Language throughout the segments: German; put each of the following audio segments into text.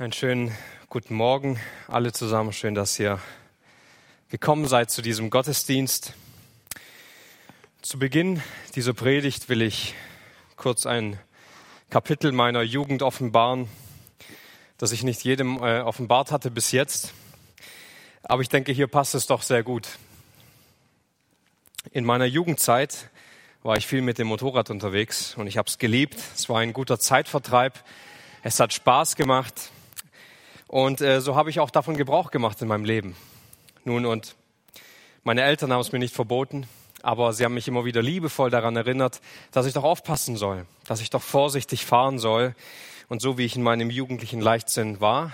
Einen schönen guten Morgen alle zusammen. Schön, dass ihr gekommen seid zu diesem Gottesdienst. Zu Beginn dieser Predigt will ich kurz ein Kapitel meiner Jugend offenbaren, das ich nicht jedem äh, offenbart hatte bis jetzt. Aber ich denke, hier passt es doch sehr gut. In meiner Jugendzeit war ich viel mit dem Motorrad unterwegs und ich habe es geliebt. Es war ein guter Zeitvertreib. Es hat Spaß gemacht. Und äh, so habe ich auch davon Gebrauch gemacht in meinem Leben. Nun, und meine Eltern haben es mir nicht verboten, aber sie haben mich immer wieder liebevoll daran erinnert, dass ich doch aufpassen soll, dass ich doch vorsichtig fahren soll. Und so wie ich in meinem jugendlichen Leichtsinn war,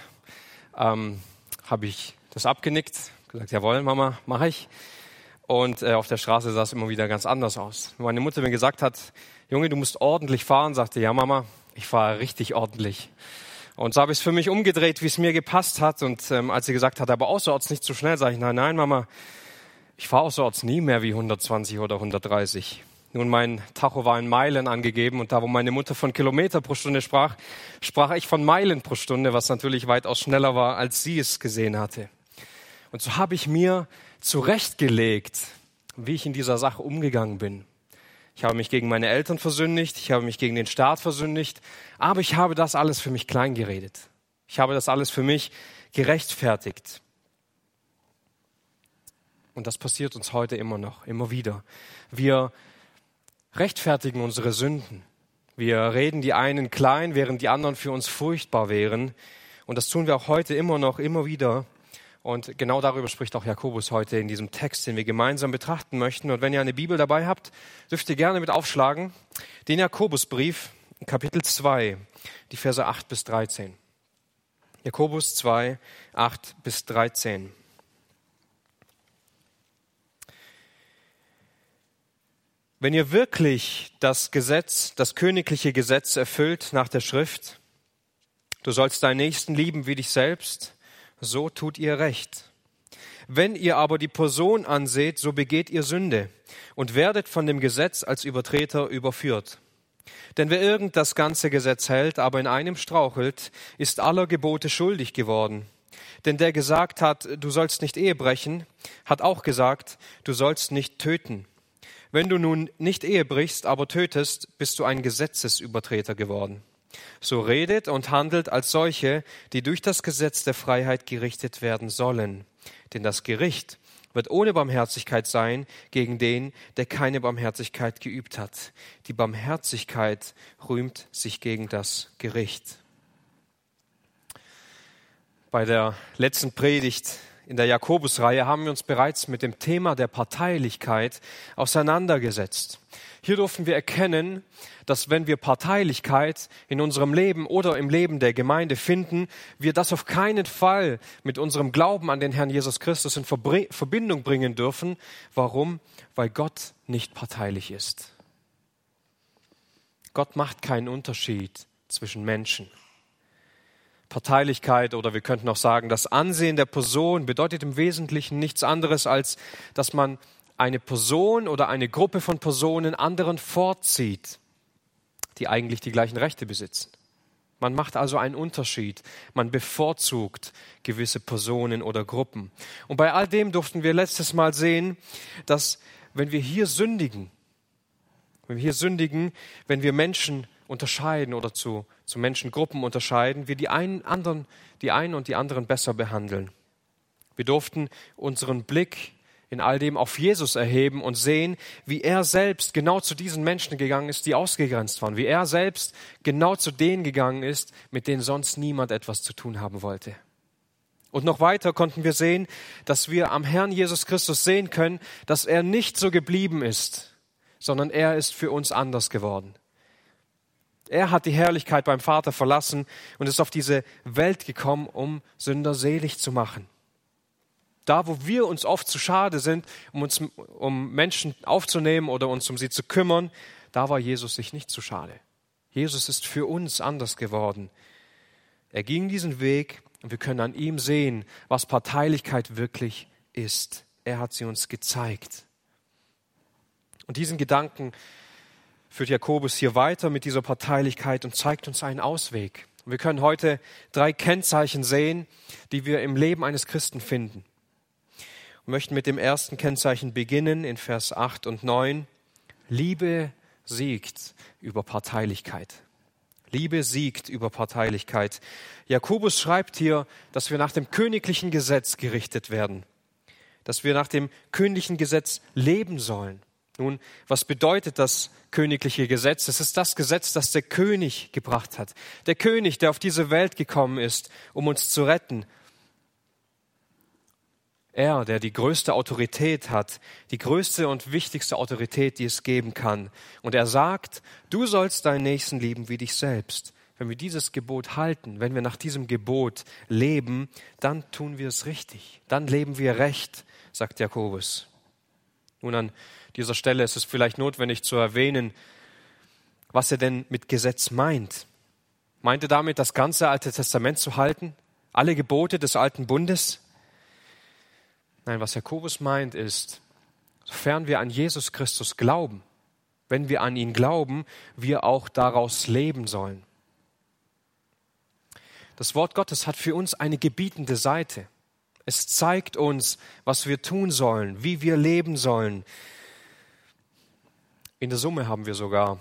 ähm, habe ich das abgenickt, gesagt, jawohl, Mama, mache ich. Und äh, auf der Straße sah es immer wieder ganz anders aus. Meine Mutter mir gesagt hat, Junge, du musst ordentlich fahren, sagte, ja Mama, ich fahre richtig ordentlich. Und so habe ich es für mich umgedreht, wie es mir gepasst hat. Und ähm, als sie gesagt hat, aber außerorts nicht zu so schnell, sage ich, nein, nein, Mama, ich fahre außerorts nie mehr wie 120 oder 130. Nun, mein Tacho war in Meilen angegeben und da, wo meine Mutter von Kilometer pro Stunde sprach, sprach ich von Meilen pro Stunde, was natürlich weitaus schneller war, als sie es gesehen hatte. Und so habe ich mir zurechtgelegt, wie ich in dieser Sache umgegangen bin. Ich habe mich gegen meine Eltern versündigt, ich habe mich gegen den Staat versündigt, aber ich habe das alles für mich kleingeredet. Ich habe das alles für mich gerechtfertigt. Und das passiert uns heute immer noch, immer wieder. Wir rechtfertigen unsere Sünden. Wir reden die einen klein, während die anderen für uns furchtbar wären. Und das tun wir auch heute immer noch, immer wieder. Und genau darüber spricht auch Jakobus heute in diesem Text, den wir gemeinsam betrachten möchten. Und wenn ihr eine Bibel dabei habt, dürft ihr gerne mit aufschlagen. Den Jakobusbrief, Kapitel 2, die Verse 8 bis 13. Jakobus 2, 8 bis 13. Wenn ihr wirklich das Gesetz, das königliche Gesetz erfüllt nach der Schrift, du sollst deinen Nächsten lieben wie dich selbst, so tut ihr recht. Wenn ihr aber die Person anseht, so begeht ihr Sünde und werdet von dem Gesetz als Übertreter überführt. Denn wer irgend das ganze Gesetz hält, aber in einem strauchelt, ist aller Gebote schuldig geworden. Denn der gesagt hat, du sollst nicht Ehe brechen, hat auch gesagt, du sollst nicht töten. Wenn du nun nicht Ehe brichst, aber tötest, bist du ein Gesetzesübertreter geworden. So redet und handelt als solche, die durch das Gesetz der Freiheit gerichtet werden sollen. Denn das Gericht wird ohne Barmherzigkeit sein gegen den, der keine Barmherzigkeit geübt hat. Die Barmherzigkeit rühmt sich gegen das Gericht. Bei der letzten Predigt in der Jakobusreihe haben wir uns bereits mit dem Thema der Parteilichkeit auseinandergesetzt. Hier durften wir erkennen, dass wenn wir Parteilichkeit in unserem Leben oder im Leben der Gemeinde finden, wir das auf keinen Fall mit unserem Glauben an den Herrn Jesus Christus in Verbindung bringen dürfen. Warum? Weil Gott nicht parteilich ist. Gott macht keinen Unterschied zwischen Menschen. Parteilichkeit oder wir könnten auch sagen, das Ansehen der Person bedeutet im Wesentlichen nichts anderes, als dass man eine Person oder eine Gruppe von Personen anderen vorzieht, die eigentlich die gleichen Rechte besitzen. Man macht also einen Unterschied. Man bevorzugt gewisse Personen oder Gruppen. Und bei all dem durften wir letztes Mal sehen, dass wenn wir hier sündigen, wenn wir hier sündigen, wenn wir Menschen unterscheiden oder zu, zu Menschengruppen unterscheiden, wir die einen, anderen, die einen und die anderen besser behandeln. Wir durften unseren Blick in all dem auf Jesus erheben und sehen, wie er selbst genau zu diesen Menschen gegangen ist, die ausgegrenzt waren, wie er selbst genau zu denen gegangen ist, mit denen sonst niemand etwas zu tun haben wollte. Und noch weiter konnten wir sehen, dass wir am Herrn Jesus Christus sehen können, dass er nicht so geblieben ist, sondern er ist für uns anders geworden. Er hat die Herrlichkeit beim Vater verlassen und ist auf diese Welt gekommen, um Sünder selig zu machen. Da, wo wir uns oft zu schade sind, um uns um Menschen aufzunehmen oder uns um sie zu kümmern, da war Jesus sich nicht zu schade. Jesus ist für uns anders geworden. Er ging diesen Weg und wir können an ihm sehen, was Parteilichkeit wirklich ist. Er hat sie uns gezeigt. Und diesen Gedanken führt Jakobus hier weiter mit dieser Parteilichkeit und zeigt uns einen Ausweg. Wir können heute drei Kennzeichen sehen, die wir im Leben eines Christen finden. Möchten mit dem ersten Kennzeichen beginnen in Vers 8 und 9. Liebe siegt über Parteilichkeit. Liebe siegt über Parteilichkeit. Jakobus schreibt hier, dass wir nach dem königlichen Gesetz gerichtet werden, dass wir nach dem königlichen Gesetz leben sollen. Nun, was bedeutet das königliche Gesetz? Es ist das Gesetz, das der König gebracht hat. Der König, der auf diese Welt gekommen ist, um uns zu retten. Er, der die größte Autorität hat, die größte und wichtigste Autorität, die es geben kann. Und er sagt, du sollst deinen Nächsten lieben wie dich selbst. Wenn wir dieses Gebot halten, wenn wir nach diesem Gebot leben, dann tun wir es richtig. Dann leben wir recht, sagt Jakobus. Nun an dieser Stelle ist es vielleicht notwendig zu erwähnen, was er denn mit Gesetz meint. Meint er damit, das ganze Alte Testament zu halten? Alle Gebote des alten Bundes? Nein, was Jakobus meint ist, sofern wir an Jesus Christus glauben, wenn wir an ihn glauben, wir auch daraus leben sollen. Das Wort Gottes hat für uns eine gebietende Seite. Es zeigt uns, was wir tun sollen, wie wir leben sollen, in der Summe haben wir sogar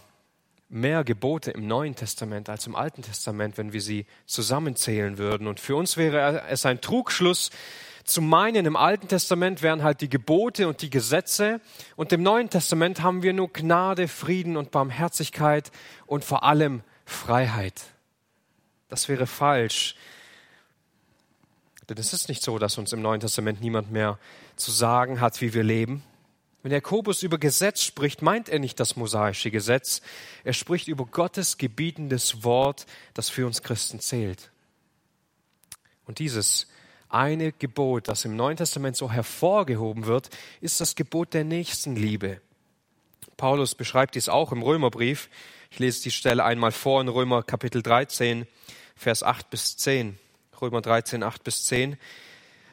mehr Gebote im Neuen Testament als im Alten Testament, wenn wir sie zusammenzählen würden. Und für uns wäre es ein Trugschluss zu meinen, im Alten Testament wären halt die Gebote und die Gesetze und im Neuen Testament haben wir nur Gnade, Frieden und Barmherzigkeit und vor allem Freiheit. Das wäre falsch. Denn es ist nicht so, dass uns im Neuen Testament niemand mehr zu sagen hat, wie wir leben. Wenn Jakobus über Gesetz spricht, meint er nicht das mosaische Gesetz. Er spricht über Gottes gebietendes Wort, das für uns Christen zählt. Und dieses eine Gebot, das im Neuen Testament so hervorgehoben wird, ist das Gebot der Nächstenliebe. Paulus beschreibt dies auch im Römerbrief. Ich lese die Stelle einmal vor in Römer Kapitel 13, Vers 8 bis 10. Römer 13, 8 bis 10.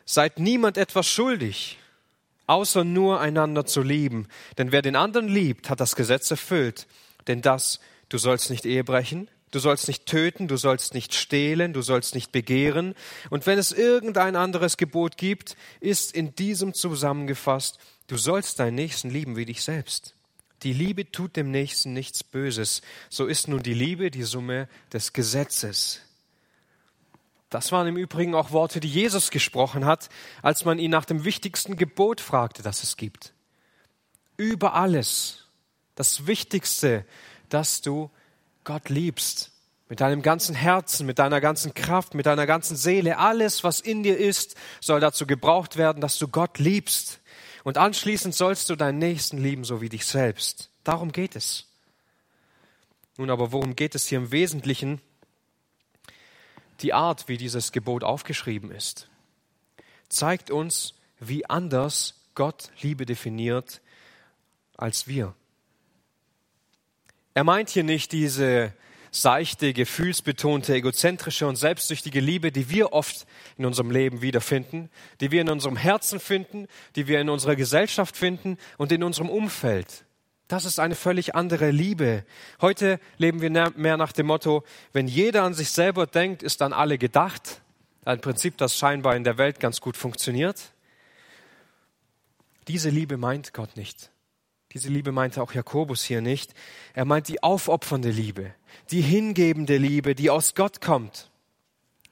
Seid niemand etwas schuldig, außer nur einander zu lieben. Denn wer den anderen liebt, hat das Gesetz erfüllt. Denn das, du sollst nicht Ehe brechen, du sollst nicht töten, du sollst nicht stehlen, du sollst nicht begehren. Und wenn es irgendein anderes Gebot gibt, ist in diesem zusammengefasst, du sollst deinen Nächsten lieben wie dich selbst. Die Liebe tut dem Nächsten nichts Böses. So ist nun die Liebe die Summe des Gesetzes. Das waren im Übrigen auch Worte, die Jesus gesprochen hat, als man ihn nach dem wichtigsten Gebot fragte, das es gibt. Über alles. Das Wichtigste, dass du Gott liebst. Mit deinem ganzen Herzen, mit deiner ganzen Kraft, mit deiner ganzen Seele. Alles, was in dir ist, soll dazu gebraucht werden, dass du Gott liebst. Und anschließend sollst du deinen Nächsten lieben, so wie dich selbst. Darum geht es. Nun aber, worum geht es hier im Wesentlichen? die Art, wie dieses Gebot aufgeschrieben ist, zeigt uns, wie anders Gott Liebe definiert als wir. Er meint hier nicht diese seichte, gefühlsbetonte, egozentrische und selbstsüchtige Liebe, die wir oft in unserem Leben wiederfinden, die wir in unserem Herzen finden, die wir in unserer Gesellschaft finden und in unserem Umfeld. Das ist eine völlig andere Liebe. Heute leben wir mehr nach dem Motto, wenn jeder an sich selber denkt, ist an alle gedacht. Ein Prinzip, das scheinbar in der Welt ganz gut funktioniert. Diese Liebe meint Gott nicht. Diese Liebe meinte auch Jakobus hier nicht. Er meint die aufopfernde Liebe, die hingebende Liebe, die aus Gott kommt.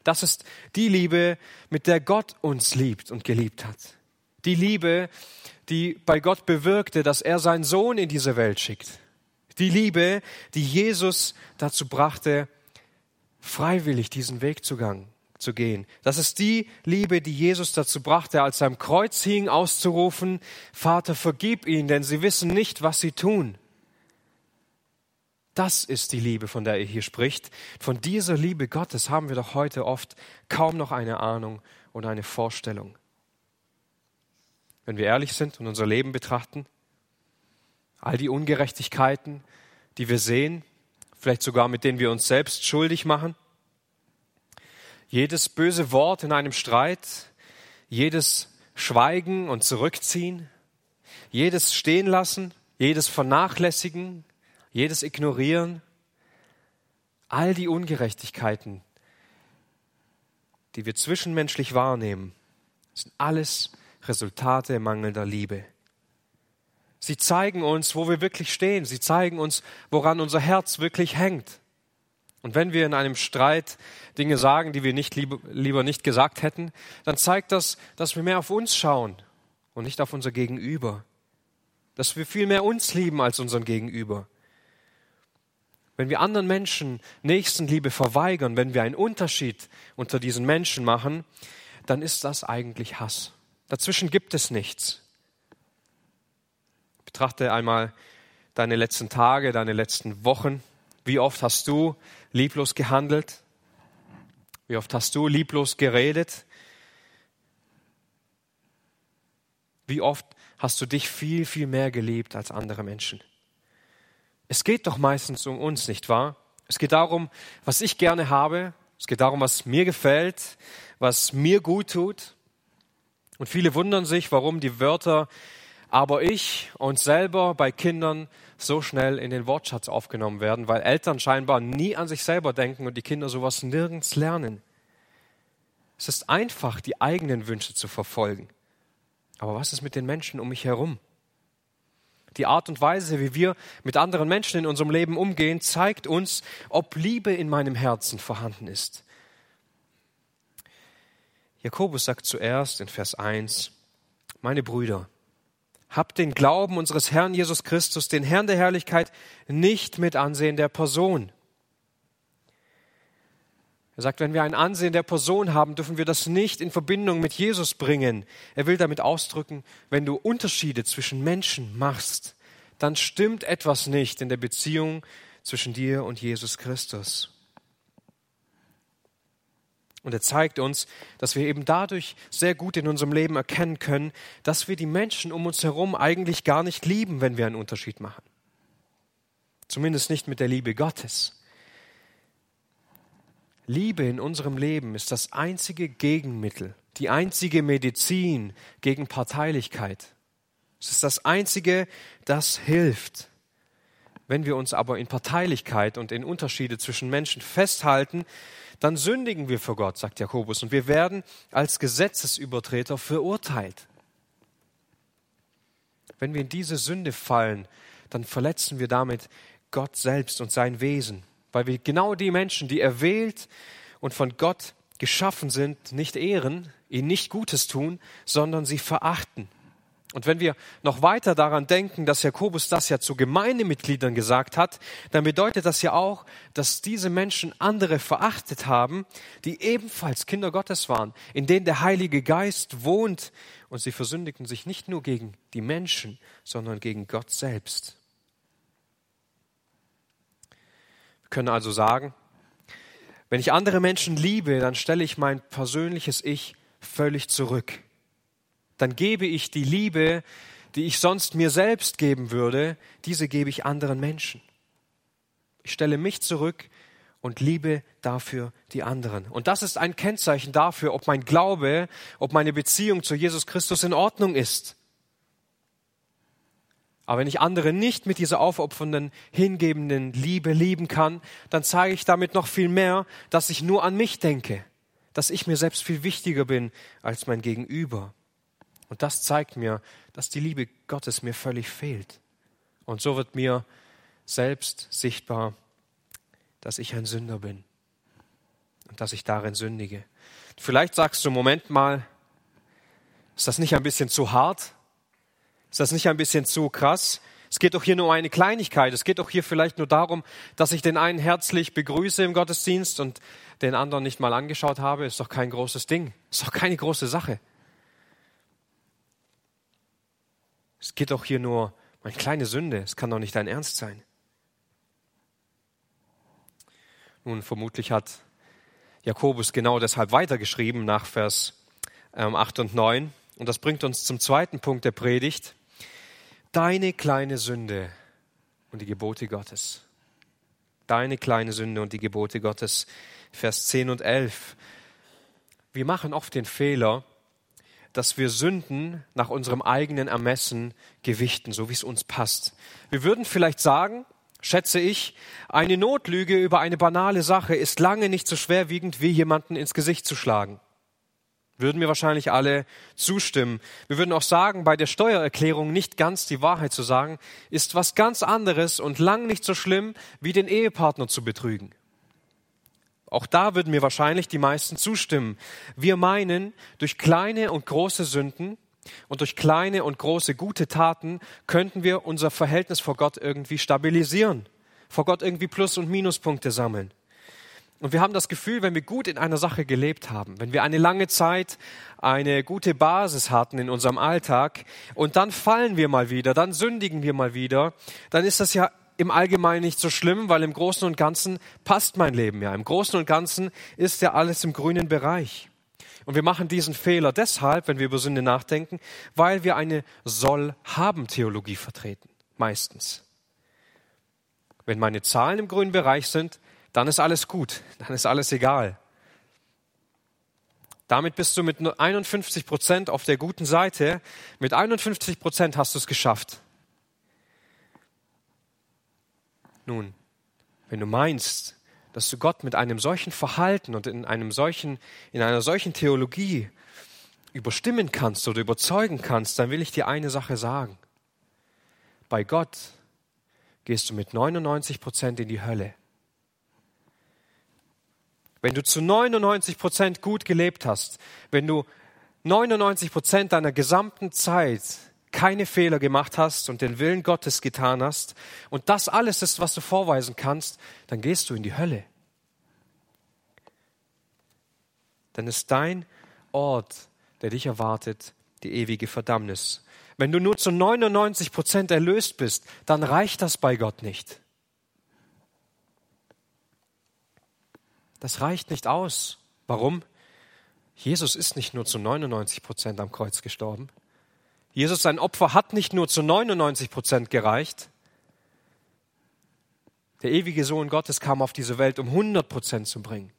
Das ist die Liebe, mit der Gott uns liebt und geliebt hat. Die Liebe, die bei Gott bewirkte, dass er seinen Sohn in diese Welt schickt. Die Liebe, die Jesus dazu brachte, freiwillig diesen Weg zu, gang, zu gehen. Das ist die Liebe, die Jesus dazu brachte, als er am Kreuz hing, auszurufen, Vater, vergib ihnen, denn sie wissen nicht, was sie tun. Das ist die Liebe, von der er hier spricht. Von dieser Liebe Gottes haben wir doch heute oft kaum noch eine Ahnung und eine Vorstellung wenn wir ehrlich sind und unser Leben betrachten, all die Ungerechtigkeiten, die wir sehen, vielleicht sogar mit denen wir uns selbst schuldig machen, jedes böse Wort in einem Streit, jedes Schweigen und Zurückziehen, jedes Stehenlassen, jedes Vernachlässigen, jedes Ignorieren, all die Ungerechtigkeiten, die wir zwischenmenschlich wahrnehmen, sind alles Resultate mangelnder Liebe. Sie zeigen uns, wo wir wirklich stehen. Sie zeigen uns, woran unser Herz wirklich hängt. Und wenn wir in einem Streit Dinge sagen, die wir nicht lieber, nicht gesagt hätten, dann zeigt das, dass wir mehr auf uns schauen und nicht auf unser Gegenüber. Dass wir viel mehr uns lieben als unseren Gegenüber. Wenn wir anderen Menschen Nächstenliebe verweigern, wenn wir einen Unterschied unter diesen Menschen machen, dann ist das eigentlich Hass. Dazwischen gibt es nichts. Betrachte einmal deine letzten Tage, deine letzten Wochen. Wie oft hast du lieblos gehandelt? Wie oft hast du lieblos geredet? Wie oft hast du dich viel, viel mehr geliebt als andere Menschen? Es geht doch meistens um uns, nicht wahr? Es geht darum, was ich gerne habe. Es geht darum, was mir gefällt, was mir gut tut. Und viele wundern sich, warum die Wörter aber ich und selber bei Kindern so schnell in den Wortschatz aufgenommen werden, weil Eltern scheinbar nie an sich selber denken und die Kinder sowas nirgends lernen. Es ist einfach, die eigenen Wünsche zu verfolgen. Aber was ist mit den Menschen um mich herum? Die Art und Weise, wie wir mit anderen Menschen in unserem Leben umgehen, zeigt uns, ob Liebe in meinem Herzen vorhanden ist. Jakobus sagt zuerst in Vers 1, meine Brüder, habt den Glauben unseres Herrn Jesus Christus, den Herrn der Herrlichkeit, nicht mit Ansehen der Person. Er sagt, wenn wir ein Ansehen der Person haben, dürfen wir das nicht in Verbindung mit Jesus bringen. Er will damit ausdrücken, wenn du Unterschiede zwischen Menschen machst, dann stimmt etwas nicht in der Beziehung zwischen dir und Jesus Christus. Und er zeigt uns, dass wir eben dadurch sehr gut in unserem Leben erkennen können, dass wir die Menschen um uns herum eigentlich gar nicht lieben, wenn wir einen Unterschied machen. Zumindest nicht mit der Liebe Gottes. Liebe in unserem Leben ist das einzige Gegenmittel, die einzige Medizin gegen Parteilichkeit. Es ist das einzige, das hilft. Wenn wir uns aber in Parteilichkeit und in Unterschiede zwischen Menschen festhalten, dann sündigen wir vor Gott, sagt Jakobus, und wir werden als Gesetzesübertreter verurteilt. Wenn wir in diese Sünde fallen, dann verletzen wir damit Gott selbst und sein Wesen weil wir genau die Menschen, die erwählt und von Gott geschaffen sind, nicht ehren, ihnen nicht Gutes tun, sondern sie verachten. Und wenn wir noch weiter daran denken, dass Jakobus das ja zu Gemeindemitgliedern gesagt hat, dann bedeutet das ja auch, dass diese Menschen andere verachtet haben, die ebenfalls Kinder Gottes waren, in denen der Heilige Geist wohnt. Und sie versündigten sich nicht nur gegen die Menschen, sondern gegen Gott selbst. können also sagen, wenn ich andere Menschen liebe, dann stelle ich mein persönliches Ich völlig zurück. Dann gebe ich die Liebe, die ich sonst mir selbst geben würde, diese gebe ich anderen Menschen. Ich stelle mich zurück und liebe dafür die anderen. Und das ist ein Kennzeichen dafür, ob mein Glaube, ob meine Beziehung zu Jesus Christus in Ordnung ist. Aber wenn ich andere nicht mit dieser aufopfernden, hingebenden Liebe lieben kann, dann zeige ich damit noch viel mehr, dass ich nur an mich denke, dass ich mir selbst viel wichtiger bin als mein Gegenüber. Und das zeigt mir, dass die Liebe Gottes mir völlig fehlt. Und so wird mir selbst sichtbar, dass ich ein Sünder bin und dass ich darin sündige. Vielleicht sagst du, Moment mal, ist das nicht ein bisschen zu hart? Ist das nicht ein bisschen zu krass? Es geht doch hier nur um eine Kleinigkeit. Es geht doch hier vielleicht nur darum, dass ich den einen herzlich begrüße im Gottesdienst und den anderen nicht mal angeschaut habe. Ist doch kein großes Ding. Ist doch keine große Sache. Es geht doch hier nur um eine kleine Sünde. Es kann doch nicht dein Ernst sein. Nun, vermutlich hat Jakobus genau deshalb weitergeschrieben nach Vers 8 ähm, und 9. Und das bringt uns zum zweiten Punkt der Predigt deine kleine Sünde und die Gebote Gottes. Deine kleine Sünde und die Gebote Gottes. Vers 10 und 11. Wir machen oft den Fehler, dass wir Sünden nach unserem eigenen Ermessen gewichten, so wie es uns passt. Wir würden vielleicht sagen, schätze ich, eine Notlüge über eine banale Sache ist lange nicht so schwerwiegend, wie jemanden ins Gesicht zu schlagen. Würden wir wahrscheinlich alle zustimmen. Wir würden auch sagen, bei der Steuererklärung nicht ganz die Wahrheit zu sagen, ist was ganz anderes und lang nicht so schlimm, wie den Ehepartner zu betrügen. Auch da würden mir wahrscheinlich die meisten zustimmen. Wir meinen, durch kleine und große Sünden und durch kleine und große gute Taten könnten wir unser Verhältnis vor Gott irgendwie stabilisieren, vor Gott irgendwie Plus- und Minuspunkte sammeln. Und wir haben das Gefühl, wenn wir gut in einer Sache gelebt haben, wenn wir eine lange Zeit eine gute Basis hatten in unserem Alltag und dann fallen wir mal wieder, dann sündigen wir mal wieder, dann ist das ja im Allgemeinen nicht so schlimm, weil im Großen und Ganzen passt mein Leben ja. Im Großen und Ganzen ist ja alles im grünen Bereich. Und wir machen diesen Fehler deshalb, wenn wir über Sünde nachdenken, weil wir eine Soll-Haben-Theologie vertreten. Meistens. Wenn meine Zahlen im grünen Bereich sind, dann ist alles gut, dann ist alles egal. Damit bist du mit 51 Prozent auf der guten Seite. Mit 51 Prozent hast du es geschafft. Nun, wenn du meinst, dass du Gott mit einem solchen Verhalten und in einem solchen, in einer solchen Theologie überstimmen kannst oder überzeugen kannst, dann will ich dir eine Sache sagen. Bei Gott gehst du mit 99 Prozent in die Hölle. Wenn du zu 99 Prozent gut gelebt hast, wenn du 99 Prozent deiner gesamten Zeit keine Fehler gemacht hast und den Willen Gottes getan hast und das alles ist, was du vorweisen kannst, dann gehst du in die Hölle. Dann ist dein Ort, der dich erwartet, die ewige Verdammnis. Wenn du nur zu 99 Prozent erlöst bist, dann reicht das bei Gott nicht. Das reicht nicht aus. Warum? Jesus ist nicht nur zu 99 Prozent am Kreuz gestorben. Jesus, sein Opfer hat nicht nur zu 99 Prozent gereicht. Der ewige Sohn Gottes kam auf diese Welt, um 100 Prozent zu bringen.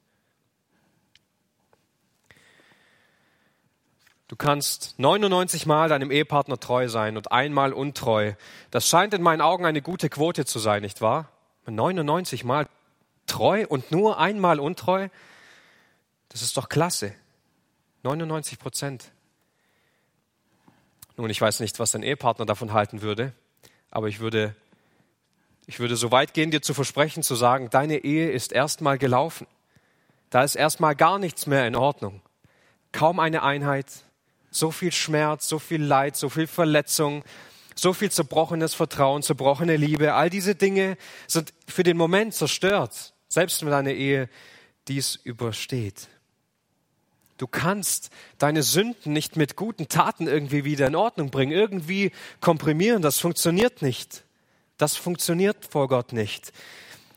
Du kannst 99 Mal deinem Ehepartner treu sein und einmal untreu. Das scheint in meinen Augen eine gute Quote zu sein, nicht wahr? 99 Mal treu und nur einmal untreu, das ist doch klasse. 99 Prozent. Nun, ich weiß nicht, was dein Ehepartner davon halten würde, aber ich würde, ich würde so weit gehen, dir zu versprechen, zu sagen, deine Ehe ist erstmal gelaufen. Da ist erstmal gar nichts mehr in Ordnung. Kaum eine Einheit, so viel Schmerz, so viel Leid, so viel Verletzung, so viel zerbrochenes Vertrauen, zerbrochene Liebe, all diese Dinge sind für den Moment zerstört, selbst wenn deine Ehe dies übersteht. Du kannst deine Sünden nicht mit guten Taten irgendwie wieder in Ordnung bringen, irgendwie komprimieren, das funktioniert nicht. Das funktioniert vor Gott nicht.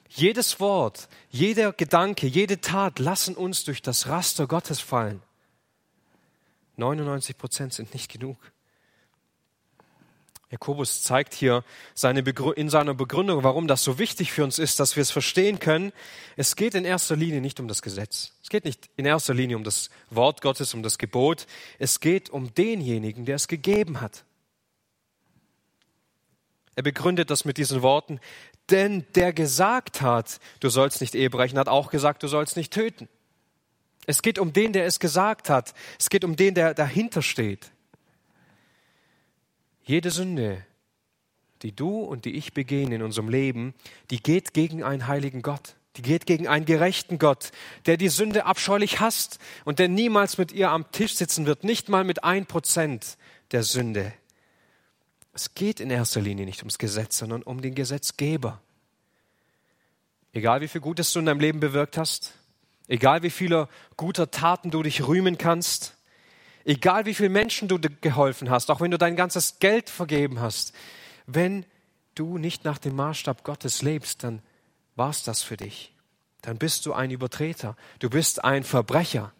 Jedes Wort, jeder Gedanke, jede Tat lassen uns durch das Raster Gottes fallen. 99 Prozent sind nicht genug. Jakobus zeigt hier seine in seiner Begründung, warum das so wichtig für uns ist, dass wir es verstehen können. Es geht in erster Linie nicht um das Gesetz. Es geht nicht in erster Linie um das Wort Gottes, um das Gebot. Es geht um denjenigen, der es gegeben hat. Er begründet das mit diesen Worten, denn der gesagt hat, du sollst nicht Ehe brechen, hat auch gesagt, du sollst nicht töten. Es geht um den, der es gesagt hat. Es geht um den, der dahinter steht. Jede Sünde, die du und die ich begehen in unserem Leben, die geht gegen einen heiligen Gott. Die geht gegen einen gerechten Gott, der die Sünde abscheulich hasst und der niemals mit ihr am Tisch sitzen wird, nicht mal mit ein Prozent der Sünde. Es geht in erster Linie nicht ums Gesetz, sondern um den Gesetzgeber. Egal wie viel Gutes du in deinem Leben bewirkt hast, egal wie viele guter Taten du dich rühmen kannst, Egal wie viele Menschen du geholfen hast, auch wenn du dein ganzes Geld vergeben hast, wenn du nicht nach dem Maßstab Gottes lebst, dann war es das für dich. Dann bist du ein Übertreter. Du bist ein Verbrecher.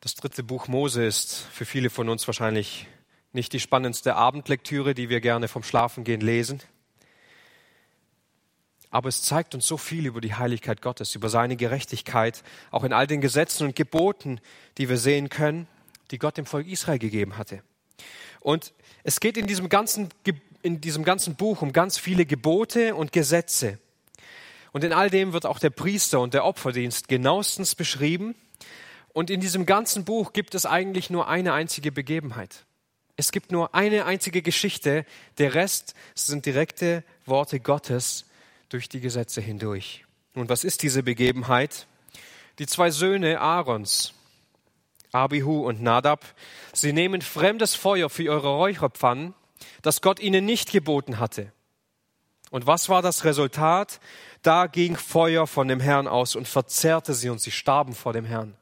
Das dritte Buch Mose ist für viele von uns wahrscheinlich nicht die spannendste Abendlektüre, die wir gerne vom Schlafengehen lesen aber es zeigt uns so viel über die Heiligkeit Gottes, über seine Gerechtigkeit, auch in all den Gesetzen und Geboten, die wir sehen können, die Gott dem Volk Israel gegeben hatte. Und es geht in diesem ganzen in diesem ganzen Buch um ganz viele Gebote und Gesetze. Und in all dem wird auch der Priester und der Opferdienst genauestens beschrieben. Und in diesem ganzen Buch gibt es eigentlich nur eine einzige Begebenheit. Es gibt nur eine einzige Geschichte. Der Rest sind direkte Worte Gottes durch die Gesetze hindurch. Nun, was ist diese Begebenheit? Die zwei Söhne Aarons, Abihu und Nadab, sie nehmen fremdes Feuer für ihre Räucherpfannen, das Gott ihnen nicht geboten hatte. Und was war das Resultat? Da ging Feuer von dem Herrn aus und verzerrte sie und sie starben vor dem Herrn.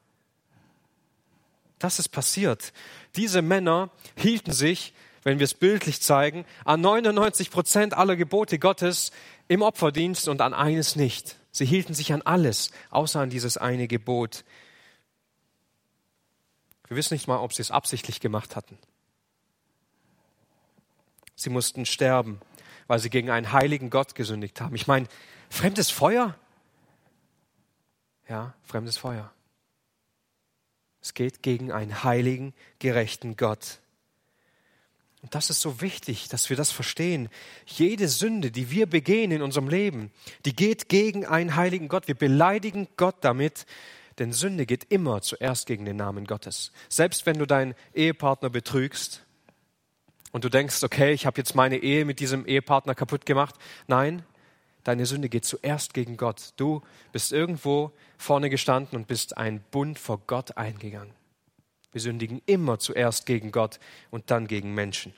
Das ist passiert. Diese Männer hielten sich, wenn wir es bildlich zeigen, an 99 Prozent aller Gebote Gottes im Opferdienst und an eines nicht. Sie hielten sich an alles, außer an dieses eine Gebot. Wir wissen nicht mal, ob sie es absichtlich gemacht hatten. Sie mussten sterben, weil sie gegen einen heiligen Gott gesündigt haben. Ich meine, fremdes Feuer? Ja, fremdes Feuer. Es geht gegen einen heiligen, gerechten Gott. Und das ist so wichtig, dass wir das verstehen. Jede Sünde, die wir begehen in unserem Leben, die geht gegen einen heiligen Gott. Wir beleidigen Gott damit, denn Sünde geht immer zuerst gegen den Namen Gottes. Selbst wenn du deinen Ehepartner betrügst und du denkst, okay, ich habe jetzt meine Ehe mit diesem Ehepartner kaputt gemacht. Nein, deine Sünde geht zuerst gegen Gott. Du bist irgendwo vorne gestanden und bist einen Bund vor Gott eingegangen. Wir sündigen immer zuerst gegen Gott und dann gegen Menschen.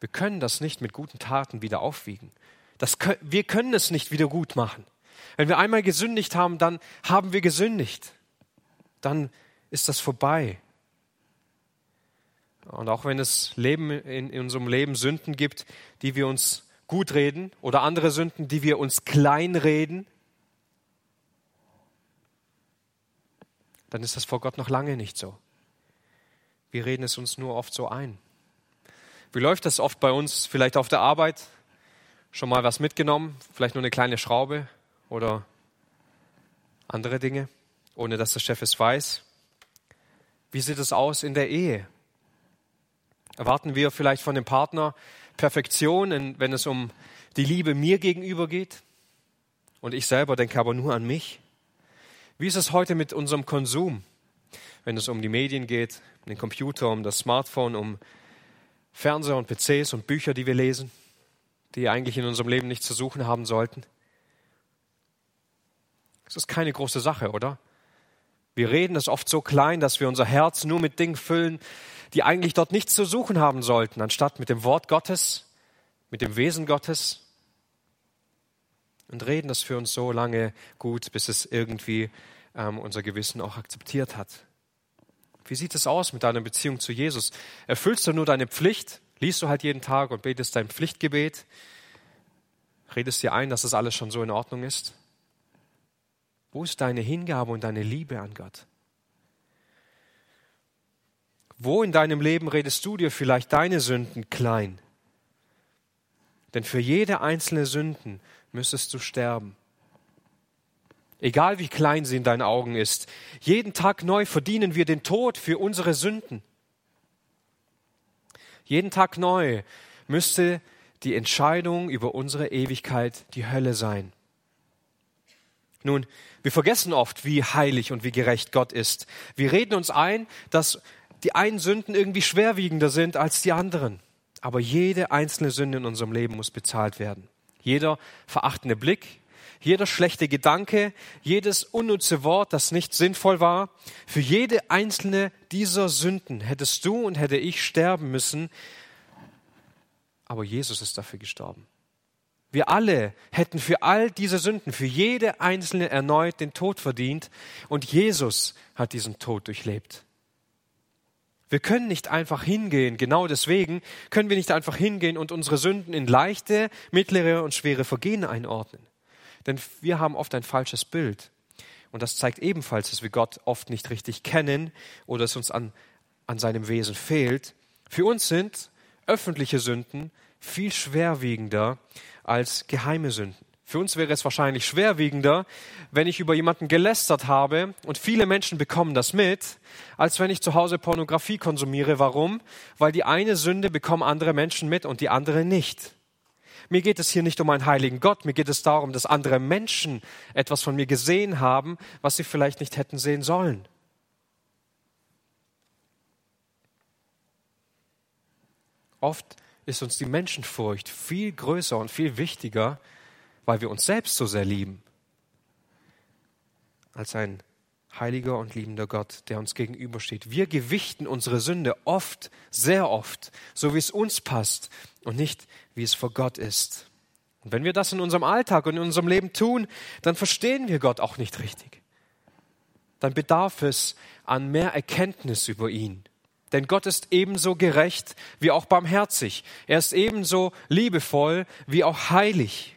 Wir können das nicht mit guten Taten wieder aufwiegen. Das, wir können es nicht wieder gut machen. Wenn wir einmal gesündigt haben, dann haben wir gesündigt. Dann ist das vorbei. Und auch wenn es Leben in, in unserem Leben Sünden gibt, die wir uns gut reden oder andere Sünden, die wir uns klein dann ist das vor Gott noch lange nicht so. Wir reden es uns nur oft so ein. Wie läuft das oft bei uns? Vielleicht auf der Arbeit schon mal was mitgenommen, vielleicht nur eine kleine Schraube oder andere Dinge, ohne dass der Chef es weiß. Wie sieht es aus in der Ehe? Erwarten wir vielleicht von dem Partner Perfektion, wenn es um die Liebe mir gegenüber geht? Und ich selber denke aber nur an mich? Wie ist es heute mit unserem Konsum, wenn es um die Medien geht, um den Computer, um das Smartphone, um Fernseher und PCs und Bücher, die wir lesen, die eigentlich in unserem Leben nichts zu suchen haben sollten? Das ist keine große Sache, oder? Wir reden es oft so klein, dass wir unser Herz nur mit Dingen füllen, die eigentlich dort nichts zu suchen haben sollten, anstatt mit dem Wort Gottes, mit dem Wesen Gottes und reden das für uns so lange gut, bis es irgendwie ähm, unser Gewissen auch akzeptiert hat. Wie sieht es aus mit deiner Beziehung zu Jesus? Erfüllst du nur deine Pflicht? Liest du halt jeden Tag und betest dein Pflichtgebet? Redest dir ein, dass das alles schon so in Ordnung ist? Wo ist deine Hingabe und deine Liebe an Gott? Wo in deinem Leben redest du dir vielleicht deine Sünden klein? Denn für jede einzelne Sünden müsstest du sterben. Egal wie klein sie in deinen Augen ist, jeden Tag neu verdienen wir den Tod für unsere Sünden. Jeden Tag neu müsste die Entscheidung über unsere Ewigkeit die Hölle sein. Nun, wir vergessen oft, wie heilig und wie gerecht Gott ist. Wir reden uns ein, dass die einen Sünden irgendwie schwerwiegender sind als die anderen. Aber jede einzelne Sünde in unserem Leben muss bezahlt werden. Jeder verachtende Blick, jeder schlechte Gedanke, jedes unnütze Wort, das nicht sinnvoll war, für jede einzelne dieser Sünden hättest du und hätte ich sterben müssen, aber Jesus ist dafür gestorben. Wir alle hätten für all diese Sünden, für jede einzelne erneut den Tod verdient und Jesus hat diesen Tod durchlebt. Wir können nicht einfach hingehen, genau deswegen können wir nicht einfach hingehen und unsere Sünden in leichte, mittlere und schwere Vergehen einordnen. Denn wir haben oft ein falsches Bild. Und das zeigt ebenfalls, dass wir Gott oft nicht richtig kennen oder es uns an, an seinem Wesen fehlt. Für uns sind öffentliche Sünden viel schwerwiegender als geheime Sünden. Für uns wäre es wahrscheinlich schwerwiegender, wenn ich über jemanden gelästert habe und viele Menschen bekommen das mit, als wenn ich zu Hause Pornografie konsumiere. Warum? Weil die eine Sünde bekommen andere Menschen mit und die andere nicht. Mir geht es hier nicht um einen heiligen Gott, mir geht es darum, dass andere Menschen etwas von mir gesehen haben, was sie vielleicht nicht hätten sehen sollen. Oft ist uns die Menschenfurcht viel größer und viel wichtiger, weil wir uns selbst so sehr lieben, als ein heiliger und liebender Gott, der uns gegenübersteht. Wir gewichten unsere Sünde oft, sehr oft, so wie es uns passt und nicht, wie es vor Gott ist. Und wenn wir das in unserem Alltag und in unserem Leben tun, dann verstehen wir Gott auch nicht richtig. Dann bedarf es an mehr Erkenntnis über ihn. Denn Gott ist ebenso gerecht wie auch barmherzig. Er ist ebenso liebevoll wie auch heilig.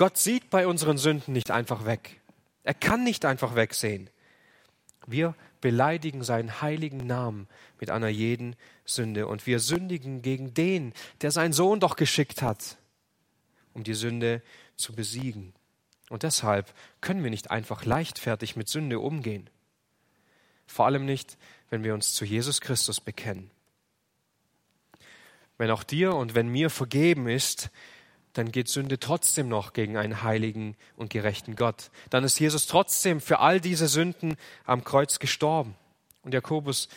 Gott sieht bei unseren Sünden nicht einfach weg. Er kann nicht einfach wegsehen. Wir beleidigen seinen heiligen Namen mit einer jeden Sünde und wir sündigen gegen den, der seinen Sohn doch geschickt hat, um die Sünde zu besiegen. Und deshalb können wir nicht einfach leichtfertig mit Sünde umgehen. Vor allem nicht, wenn wir uns zu Jesus Christus bekennen. Wenn auch dir und wenn mir vergeben ist, dann geht Sünde trotzdem noch gegen einen heiligen und gerechten Gott. Dann ist Jesus trotzdem für all diese Sünden am Kreuz gestorben. Und Jakobus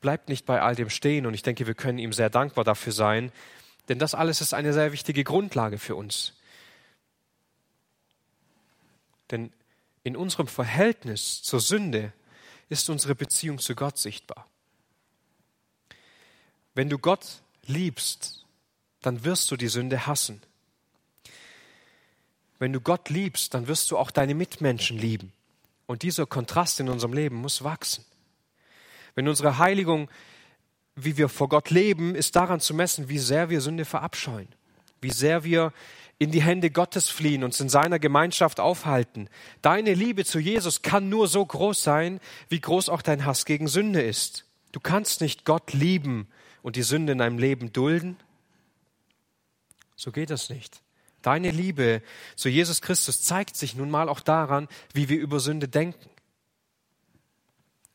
bleibt nicht bei all dem stehen und ich denke, wir können ihm sehr dankbar dafür sein, denn das alles ist eine sehr wichtige Grundlage für uns. Denn in unserem Verhältnis zur Sünde ist unsere Beziehung zu Gott sichtbar. Wenn du Gott liebst, dann wirst du die Sünde hassen. Wenn du Gott liebst, dann wirst du auch deine Mitmenschen lieben. Und dieser Kontrast in unserem Leben muss wachsen. Wenn unsere Heiligung, wie wir vor Gott leben, ist daran zu messen, wie sehr wir Sünde verabscheuen, wie sehr wir in die Hände Gottes fliehen, uns in seiner Gemeinschaft aufhalten. Deine Liebe zu Jesus kann nur so groß sein, wie groß auch dein Hass gegen Sünde ist. Du kannst nicht Gott lieben und die Sünde in deinem Leben dulden. So geht das nicht. Deine Liebe zu Jesus Christus zeigt sich nun mal auch daran, wie wir über Sünde denken.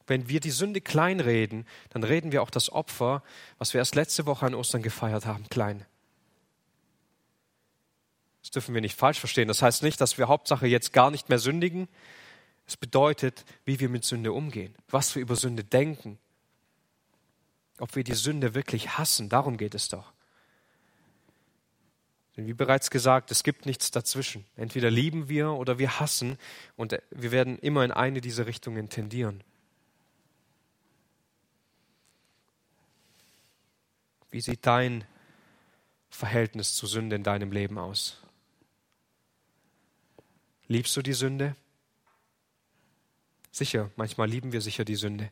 Wenn wir die Sünde kleinreden, dann reden wir auch das Opfer, was wir erst letzte Woche an Ostern gefeiert haben, klein. Das dürfen wir nicht falsch verstehen. Das heißt nicht, dass wir Hauptsache jetzt gar nicht mehr sündigen. Es bedeutet, wie wir mit Sünde umgehen, was wir über Sünde denken, ob wir die Sünde wirklich hassen. Darum geht es doch. Denn wie bereits gesagt, es gibt nichts dazwischen. Entweder lieben wir oder wir hassen und wir werden immer in eine dieser Richtungen tendieren. Wie sieht dein Verhältnis zu Sünde in deinem Leben aus? Liebst du die Sünde? Sicher, manchmal lieben wir sicher die Sünde.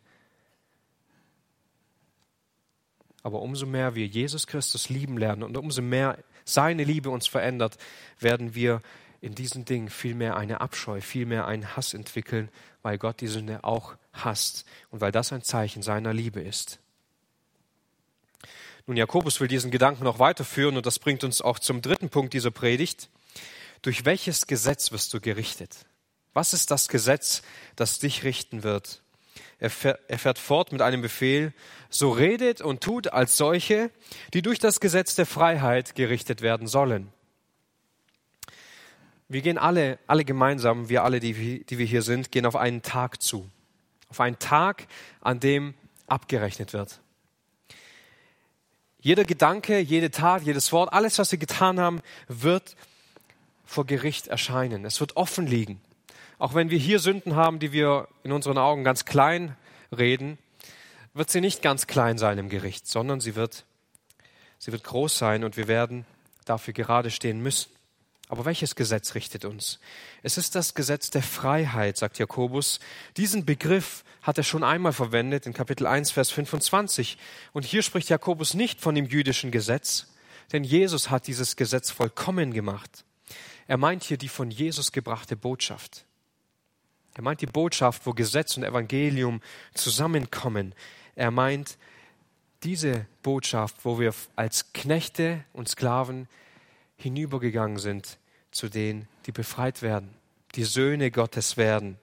Aber umso mehr wir Jesus Christus lieben lernen und umso mehr seine Liebe uns verändert, werden wir in diesen Dingen viel mehr eine Abscheu, viel mehr einen Hass entwickeln, weil Gott die Sünde auch hasst und weil das ein Zeichen seiner Liebe ist. Nun, Jakobus will diesen Gedanken noch weiterführen und das bringt uns auch zum dritten Punkt dieser Predigt. Durch welches Gesetz wirst du gerichtet? Was ist das Gesetz, das dich richten wird? Er fährt fort mit einem Befehl, so redet und tut als solche, die durch das Gesetz der Freiheit gerichtet werden sollen. Wir gehen alle, alle gemeinsam, wir alle, die, die wir hier sind, gehen auf einen Tag zu. Auf einen Tag, an dem abgerechnet wird. Jeder Gedanke, jede Tat, jedes Wort, alles, was wir getan haben, wird vor Gericht erscheinen. Es wird offen liegen. Auch wenn wir hier Sünden haben, die wir in unseren Augen ganz klein reden, wird sie nicht ganz klein sein im Gericht, sondern sie wird, sie wird groß sein und wir werden dafür gerade stehen müssen. Aber welches Gesetz richtet uns? Es ist das Gesetz der Freiheit, sagt Jakobus. Diesen Begriff hat er schon einmal verwendet in Kapitel 1, Vers 25. Und hier spricht Jakobus nicht von dem jüdischen Gesetz, denn Jesus hat dieses Gesetz vollkommen gemacht. Er meint hier die von Jesus gebrachte Botschaft. Er meint die Botschaft, wo Gesetz und Evangelium zusammenkommen. Er meint diese Botschaft, wo wir als Knechte und Sklaven hinübergegangen sind zu denen, die befreit werden, die Söhne Gottes werden.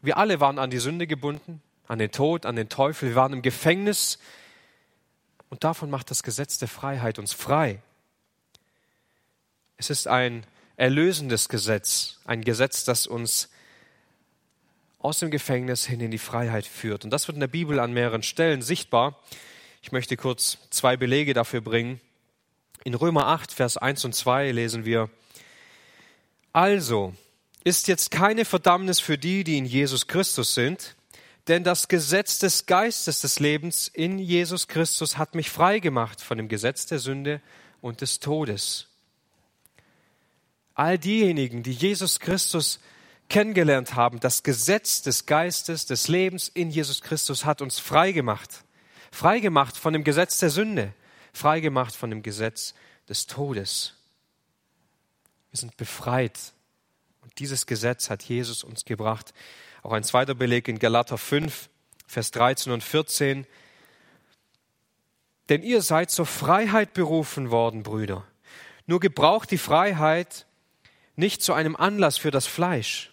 Wir alle waren an die Sünde gebunden, an den Tod, an den Teufel. Wir waren im Gefängnis. Und davon macht das Gesetz der Freiheit uns frei. Es ist ein erlösendes Gesetz, ein Gesetz, das uns aus dem Gefängnis hin in die Freiheit führt. Und das wird in der Bibel an mehreren Stellen sichtbar. Ich möchte kurz zwei Belege dafür bringen. In Römer 8, Vers 1 und 2 lesen wir, also ist jetzt keine Verdammnis für die, die in Jesus Christus sind, denn das Gesetz des Geistes des Lebens in Jesus Christus hat mich frei gemacht von dem Gesetz der Sünde und des Todes. All diejenigen, die Jesus Christus kennengelernt haben, das Gesetz des Geistes des Lebens in Jesus Christus hat uns frei gemacht. Frei gemacht von dem Gesetz der Sünde, frei gemacht von dem Gesetz des Todes. Wir sind befreit. Und dieses Gesetz hat Jesus uns gebracht. Auch ein zweiter Beleg in Galater 5, Vers 13 und 14. Denn ihr seid zur Freiheit berufen worden, Brüder. Nur gebraucht die Freiheit nicht zu einem Anlass für das Fleisch,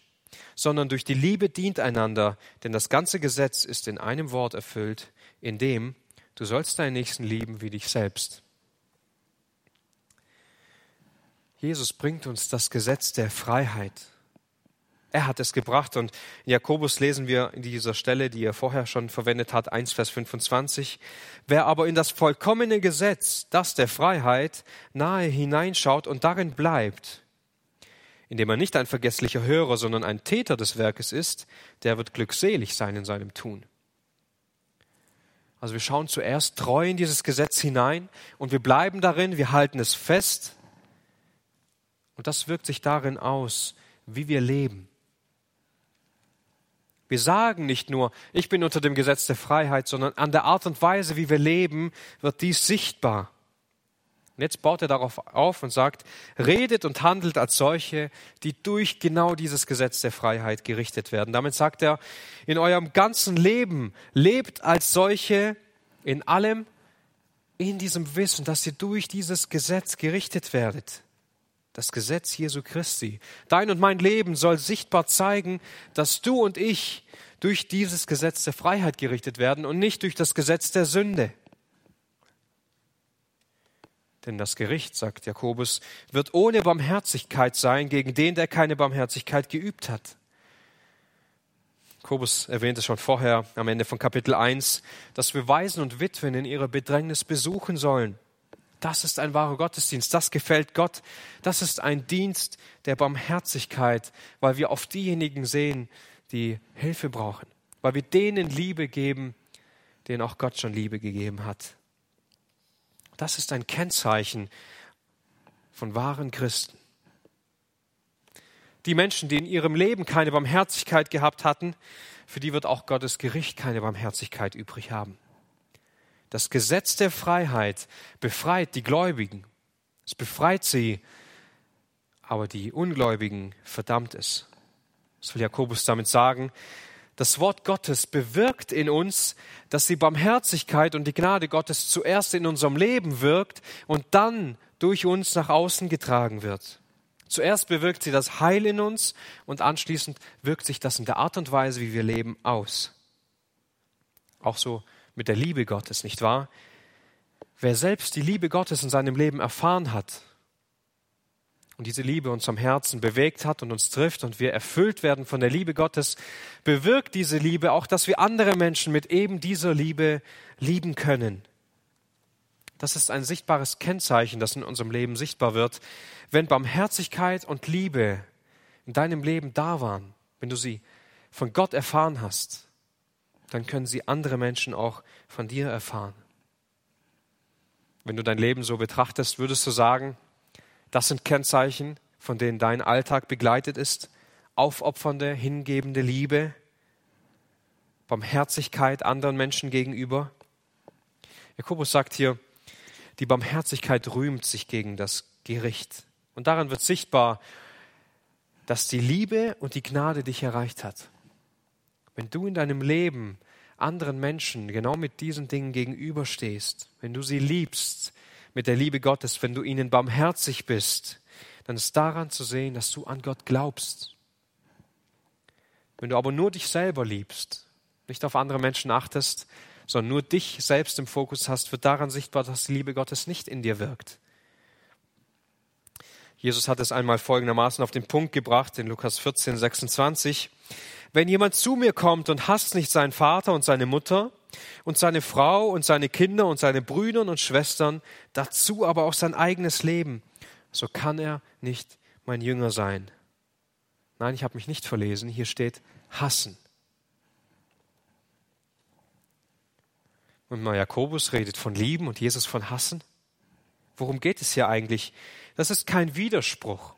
sondern durch die Liebe dient einander, denn das ganze Gesetz ist in einem Wort erfüllt, in dem du sollst deinen Nächsten lieben wie dich selbst. Jesus bringt uns das Gesetz der Freiheit. Er hat es gebracht und in Jakobus lesen wir in dieser Stelle, die er vorher schon verwendet hat, 1 Vers 25. Wer aber in das vollkommene Gesetz, das der Freiheit, nahe hineinschaut und darin bleibt, indem er nicht ein vergesslicher Hörer, sondern ein Täter des Werkes ist, der wird glückselig sein in seinem Tun. Also wir schauen zuerst treu in dieses Gesetz hinein und wir bleiben darin, wir halten es fest und das wirkt sich darin aus, wie wir leben. Wir sagen nicht nur, ich bin unter dem Gesetz der Freiheit, sondern an der Art und Weise, wie wir leben, wird dies sichtbar. Und jetzt baut er darauf auf und sagt, redet und handelt als solche, die durch genau dieses Gesetz der Freiheit gerichtet werden. Damit sagt er, in eurem ganzen Leben lebt als solche in allem, in diesem Wissen, dass ihr durch dieses Gesetz gerichtet werdet das Gesetz Jesu Christi. Dein und mein Leben soll sichtbar zeigen, dass du und ich durch dieses Gesetz der Freiheit gerichtet werden und nicht durch das Gesetz der Sünde. Denn das Gericht, sagt Jakobus, wird ohne Barmherzigkeit sein gegen den, der keine Barmherzigkeit geübt hat. Jakobus erwähnte schon vorher am Ende von Kapitel 1, dass wir Waisen und Witwen in ihrer Bedrängnis besuchen sollen. Das ist ein wahrer Gottesdienst, das gefällt Gott. Das ist ein Dienst der Barmherzigkeit, weil wir auf diejenigen sehen, die Hilfe brauchen, weil wir denen Liebe geben, denen auch Gott schon Liebe gegeben hat. Das ist ein Kennzeichen von wahren Christen. Die Menschen, die in ihrem Leben keine Barmherzigkeit gehabt hatten, für die wird auch Gottes Gericht keine Barmherzigkeit übrig haben. Das Gesetz der Freiheit befreit die Gläubigen. Es befreit sie, aber die Ungläubigen verdammt es. Was will Jakobus damit sagen? Das Wort Gottes bewirkt in uns, dass die Barmherzigkeit und die Gnade Gottes zuerst in unserem Leben wirkt und dann durch uns nach außen getragen wird. Zuerst bewirkt sie das Heil in uns und anschließend wirkt sich das in der Art und Weise, wie wir leben, aus. Auch so mit der Liebe Gottes, nicht wahr? Wer selbst die Liebe Gottes in seinem Leben erfahren hat und diese Liebe uns am Herzen bewegt hat und uns trifft und wir erfüllt werden von der Liebe Gottes, bewirkt diese Liebe auch, dass wir andere Menschen mit eben dieser Liebe lieben können. Das ist ein sichtbares Kennzeichen, das in unserem Leben sichtbar wird, wenn Barmherzigkeit und Liebe in deinem Leben da waren, wenn du sie von Gott erfahren hast dann können sie andere Menschen auch von dir erfahren. Wenn du dein Leben so betrachtest, würdest du sagen, das sind Kennzeichen, von denen dein Alltag begleitet ist, aufopfernde, hingebende Liebe, Barmherzigkeit anderen Menschen gegenüber. Jakobus sagt hier, die Barmherzigkeit rühmt sich gegen das Gericht. Und daran wird sichtbar, dass die Liebe und die Gnade dich erreicht hat. Wenn du in deinem Leben anderen Menschen genau mit diesen Dingen gegenüberstehst, wenn du sie liebst mit der Liebe Gottes, wenn du ihnen barmherzig bist, dann ist daran zu sehen, dass du an Gott glaubst. Wenn du aber nur dich selber liebst, nicht auf andere Menschen achtest, sondern nur dich selbst im Fokus hast, wird daran sichtbar, dass die Liebe Gottes nicht in dir wirkt. Jesus hat es einmal folgendermaßen auf den Punkt gebracht in Lukas 14, 26. Wenn jemand zu mir kommt und hasst nicht seinen Vater und seine Mutter und seine Frau und seine Kinder und seine Brüder und Schwestern, dazu aber auch sein eigenes Leben, so kann er nicht mein Jünger sein. Nein, ich habe mich nicht verlesen. Hier steht hassen. Und mal Jakobus redet von lieben und Jesus von hassen. Worum geht es hier eigentlich? Das ist kein Widerspruch.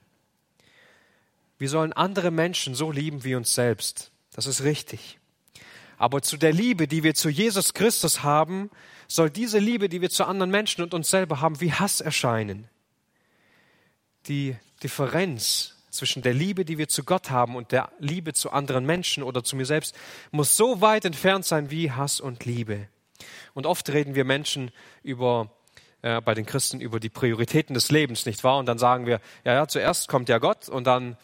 Wir sollen andere Menschen so lieben wie uns selbst. Das ist richtig. Aber zu der Liebe, die wir zu Jesus Christus haben, soll diese Liebe, die wir zu anderen Menschen und uns selber haben, wie Hass erscheinen. Die Differenz zwischen der Liebe, die wir zu Gott haben und der Liebe zu anderen Menschen oder zu mir selbst, muss so weit entfernt sein wie Hass und Liebe. Und oft reden wir Menschen über äh, bei den Christen über die Prioritäten des Lebens, nicht wahr? Und dann sagen wir, ja, ja, zuerst kommt ja Gott und dann,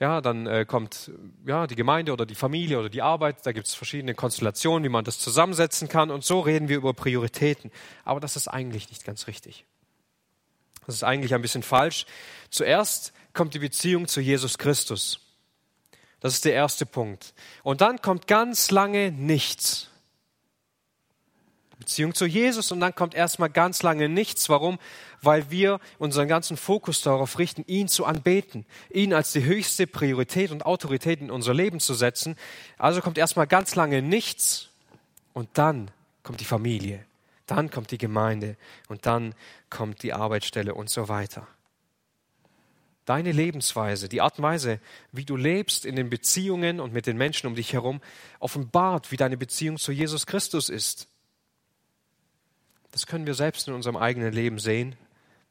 ja, dann äh, kommt ja die Gemeinde oder die Familie oder die Arbeit. Da gibt es verschiedene Konstellationen, wie man das zusammensetzen kann. Und so reden wir über Prioritäten. Aber das ist eigentlich nicht ganz richtig. Das ist eigentlich ein bisschen falsch. Zuerst kommt die Beziehung zu Jesus Christus. Das ist der erste Punkt. Und dann kommt ganz lange nichts. Beziehung zu Jesus und dann kommt erstmal ganz lange nichts. Warum? Weil wir unseren ganzen Fokus darauf richten, ihn zu anbeten, ihn als die höchste Priorität und Autorität in unser Leben zu setzen. Also kommt erstmal ganz lange nichts und dann kommt die Familie, dann kommt die Gemeinde und dann kommt die Arbeitsstelle und so weiter. Deine Lebensweise, die Art und Weise, wie du lebst in den Beziehungen und mit den Menschen um dich herum, offenbart, wie deine Beziehung zu Jesus Christus ist. Das können wir selbst in unserem eigenen Leben sehen,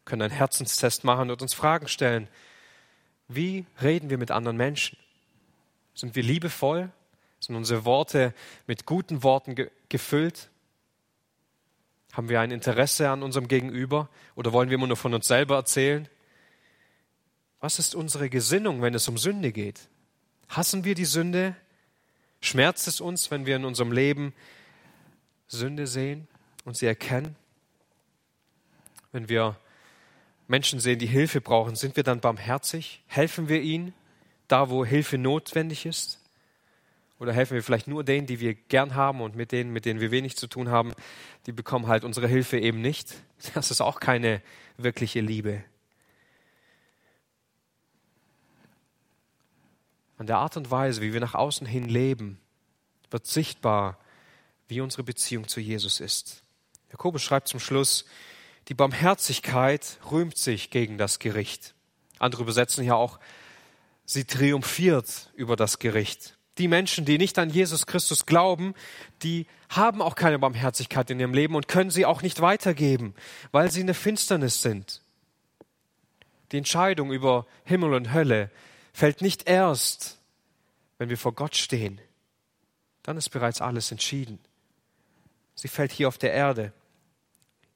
können einen Herzenstest machen und uns Fragen stellen. Wie reden wir mit anderen Menschen? Sind wir liebevoll? Sind unsere Worte mit guten Worten ge gefüllt? Haben wir ein Interesse an unserem Gegenüber oder wollen wir immer nur von uns selber erzählen? Was ist unsere Gesinnung, wenn es um Sünde geht? Hassen wir die Sünde? Schmerzt es uns, wenn wir in unserem Leben Sünde sehen? Und sie erkennen. Wenn wir Menschen sehen, die Hilfe brauchen, sind wir dann barmherzig? Helfen wir ihnen da, wo Hilfe notwendig ist? Oder helfen wir vielleicht nur denen, die wir gern haben und mit denen, mit denen wir wenig zu tun haben, die bekommen halt unsere Hilfe eben nicht? Das ist auch keine wirkliche Liebe. An der Art und Weise, wie wir nach außen hin leben, wird sichtbar, wie unsere Beziehung zu Jesus ist. Jakobus schreibt zum Schluss, die Barmherzigkeit rühmt sich gegen das Gericht. Andere übersetzen hier auch, sie triumphiert über das Gericht. Die Menschen, die nicht an Jesus Christus glauben, die haben auch keine Barmherzigkeit in ihrem Leben und können sie auch nicht weitergeben, weil sie in der Finsternis sind. Die Entscheidung über Himmel und Hölle fällt nicht erst, wenn wir vor Gott stehen. Dann ist bereits alles entschieden. Sie fällt hier auf der Erde.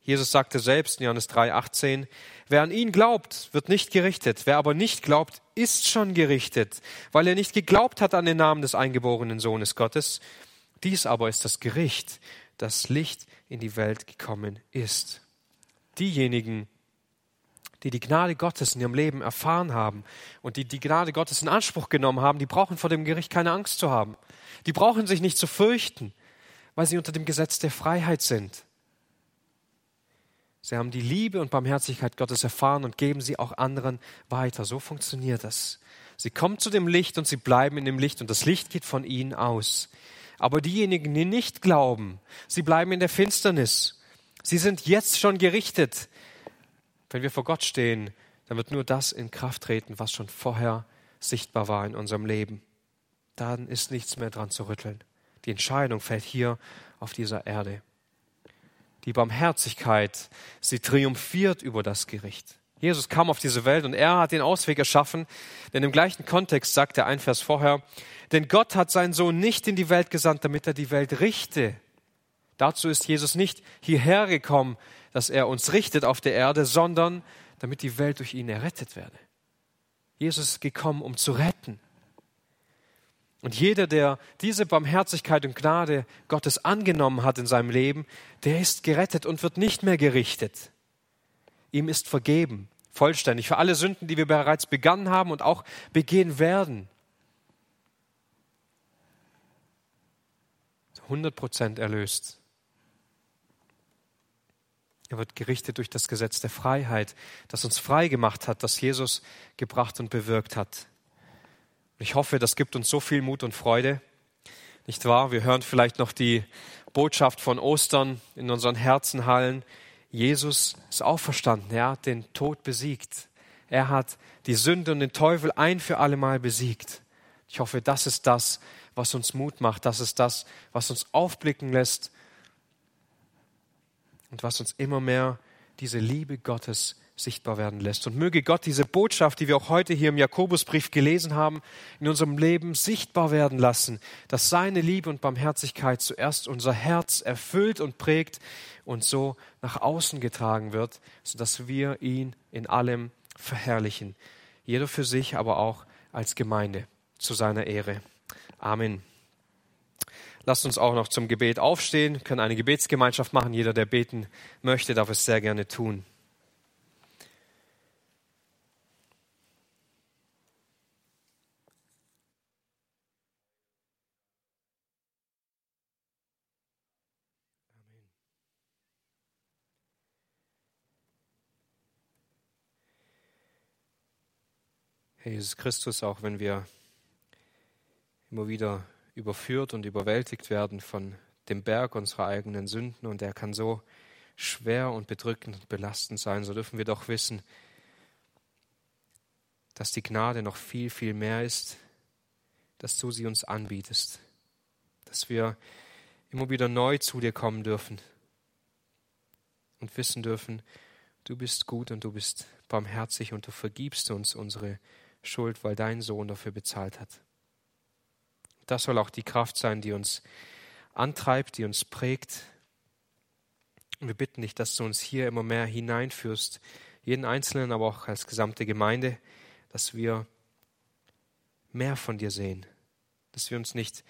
Jesus sagte selbst in Johannes 3,18, wer an ihn glaubt, wird nicht gerichtet. Wer aber nicht glaubt, ist schon gerichtet, weil er nicht geglaubt hat an den Namen des eingeborenen Sohnes Gottes. Dies aber ist das Gericht, das Licht in die Welt gekommen ist. Diejenigen, die die Gnade Gottes in ihrem Leben erfahren haben und die die Gnade Gottes in Anspruch genommen haben, die brauchen vor dem Gericht keine Angst zu haben. Die brauchen sich nicht zu fürchten, weil sie unter dem Gesetz der Freiheit sind. Sie haben die Liebe und Barmherzigkeit Gottes erfahren und geben sie auch anderen weiter. So funktioniert das. Sie kommen zu dem Licht und sie bleiben in dem Licht und das Licht geht von ihnen aus. Aber diejenigen, die nicht glauben, sie bleiben in der Finsternis. Sie sind jetzt schon gerichtet. Wenn wir vor Gott stehen, dann wird nur das in Kraft treten, was schon vorher sichtbar war in unserem Leben. Dann ist nichts mehr dran zu rütteln. Die Entscheidung fällt hier auf dieser Erde die Barmherzigkeit, sie triumphiert über das Gericht. Jesus kam auf diese Welt und er hat den Ausweg erschaffen, denn im gleichen Kontext sagt er ein Vers vorher, denn Gott hat seinen Sohn nicht in die Welt gesandt, damit er die Welt richte. Dazu ist Jesus nicht hierher gekommen, dass er uns richtet auf der Erde, sondern damit die Welt durch ihn errettet werde. Jesus ist gekommen, um zu retten. Und jeder, der diese Barmherzigkeit und Gnade Gottes angenommen hat in seinem Leben, der ist gerettet und wird nicht mehr gerichtet. Ihm ist vergeben, vollständig, für alle Sünden, die wir bereits begangen haben und auch begehen werden. 100 Prozent erlöst. Er wird gerichtet durch das Gesetz der Freiheit, das uns frei gemacht hat, das Jesus gebracht und bewirkt hat. Ich hoffe, das gibt uns so viel Mut und Freude. Nicht wahr? Wir hören vielleicht noch die Botschaft von Ostern in unseren Herzen hallen. Jesus ist auferstanden. Er hat den Tod besiegt. Er hat die Sünde und den Teufel ein für alle Mal besiegt. Ich hoffe, das ist das, was uns Mut macht. Das ist das, was uns aufblicken lässt und was uns immer mehr diese Liebe Gottes sichtbar werden lässt. Und möge Gott diese Botschaft, die wir auch heute hier im Jakobusbrief gelesen haben, in unserem Leben sichtbar werden lassen, dass seine Liebe und Barmherzigkeit zuerst unser Herz erfüllt und prägt und so nach außen getragen wird, sodass wir ihn in allem verherrlichen. Jeder für sich, aber auch als Gemeinde zu seiner Ehre. Amen. Lasst uns auch noch zum Gebet aufstehen, können eine Gebetsgemeinschaft machen. Jeder, der beten möchte, darf es sehr gerne tun. Jesus Christus, auch wenn wir immer wieder überführt und überwältigt werden von dem Berg unserer eigenen Sünden und der kann so schwer und bedrückend und belastend sein, so dürfen wir doch wissen, dass die Gnade noch viel, viel mehr ist, dass du sie uns anbietest, dass wir immer wieder neu zu dir kommen dürfen und wissen dürfen, du bist gut und du bist barmherzig und du vergibst uns unsere Schuld, weil dein Sohn dafür bezahlt hat. Das soll auch die Kraft sein, die uns antreibt, die uns prägt. Wir bitten dich, dass du uns hier immer mehr hineinführst, jeden Einzelnen, aber auch als gesamte Gemeinde, dass wir mehr von dir sehen, dass wir uns nicht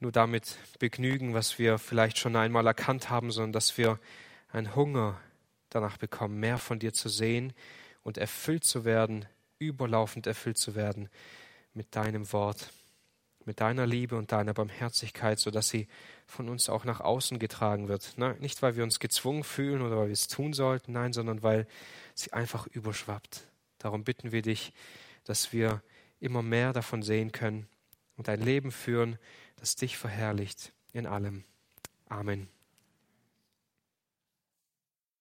nur damit begnügen, was wir vielleicht schon einmal erkannt haben, sondern dass wir einen Hunger danach bekommen, mehr von dir zu sehen und erfüllt zu werden, überlaufend erfüllt zu werden mit deinem Wort mit deiner Liebe und deiner Barmherzigkeit, sodass sie von uns auch nach außen getragen wird. Nicht, weil wir uns gezwungen fühlen oder weil wir es tun sollten, nein, sondern weil sie einfach überschwappt. Darum bitten wir dich, dass wir immer mehr davon sehen können und ein Leben führen, das dich verherrlicht in allem. Amen.